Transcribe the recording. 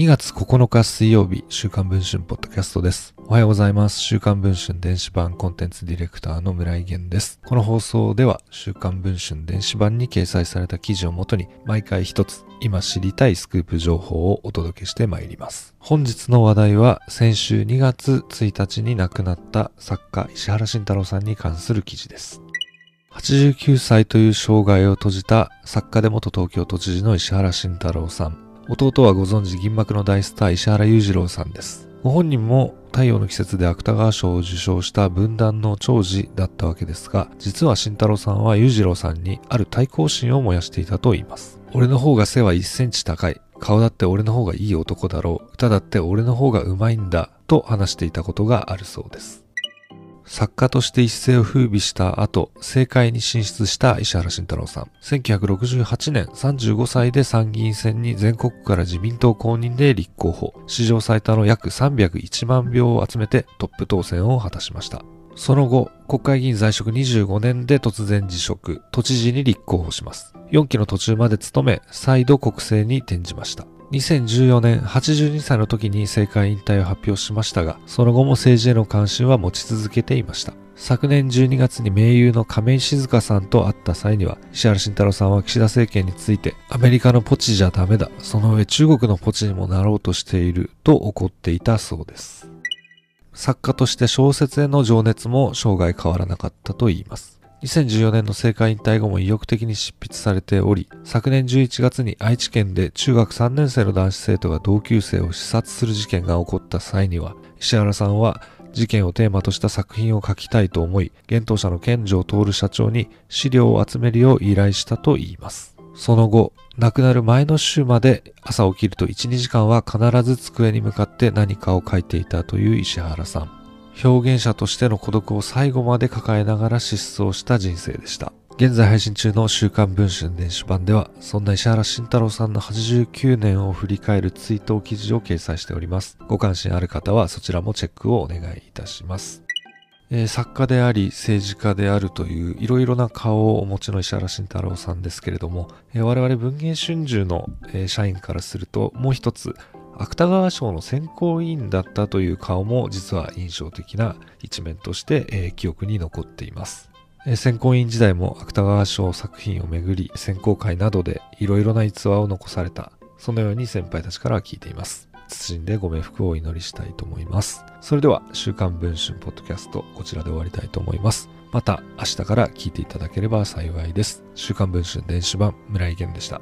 2月9日水曜日、週刊文春ポッドキャストです。おはようございます。週刊文春電子版コンテンツディレクターの村井源です。この放送では、週刊文春電子版に掲載された記事をもとに、毎回一つ、今知りたいスクープ情報をお届けしてまいります。本日の話題は、先週2月1日に亡くなった作家石原慎太郎さんに関する記事です。89歳という生涯を閉じた作家で元東京都知事の石原慎太郎さん。弟はご存知銀幕の大スター石原裕次郎さんです。ご本人も太陽の季節で芥川賞を受賞した分断の長寿だったわけですが、実は慎太郎さんは裕次郎さんにある対抗心を燃やしていたと言います。俺の方が背は1センチ高い。顔だって俺の方がいい男だろう。歌だって俺の方がうまいんだ。と話していたことがあるそうです。作家として一世を風靡した後、政界に進出した石原慎太郎さん。1968年35歳で参議院選に全国から自民党公認で立候補。史上最多の約301万票を集めてトップ当選を果たしました。その後、国会議員在職25年で突然辞職、都知事に立候補します。4期の途中まで務め、再度国政に転じました。2014年82歳の時に政界引退を発表しましたが、その後も政治への関心は持ち続けていました。昨年12月に盟友の亀井静香さんと会った際には、石原慎太郎さんは岸田政権について、アメリカのポチじゃダメだ、その上中国のポチにもなろうとしていると怒っていたそうです。作家として小説への情熱も生涯変わらなかったと言います。2014年の政界引退後も意欲的に執筆されており、昨年11月に愛知県で中学3年生の男子生徒が同級生を視察する事件が起こった際には、石原さんは事件をテーマとした作品を書きたいと思い、現当社の健城徹社長に資料を集めるよう依頼したといいます。その後、亡くなる前の週まで朝起きると1、2時間は必ず机に向かって何かを書いていたという石原さん。表現者としての孤独を最後まで抱えながら失踪した人生でした。現在配信中の週刊文春電子版では、そんな石原慎太郎さんの89年を振り返る追悼記事を掲載しております。ご関心ある方はそちらもチェックをお願いいたします。えー、作家であり政治家であるといういろいろな顔をお持ちの石原慎太郎さんですけれども、えー、我々文藝春秋の、えー、社員からするともう一つ芥川賞の選考委員だったという顔も実は印象的な一面として、えー、記憶に残っています。えー、選考委員時代も芥川賞作品をめぐり選考会などでいろいろな逸話を残された、そのように先輩たちから聞いています。謹んでご冥福をお祈りしたいと思います。それでは、週刊文春ポッドキャスト、こちらで終わりたいと思います。また明日から聞いていただければ幸いです。週刊文春電子版、村井源でした。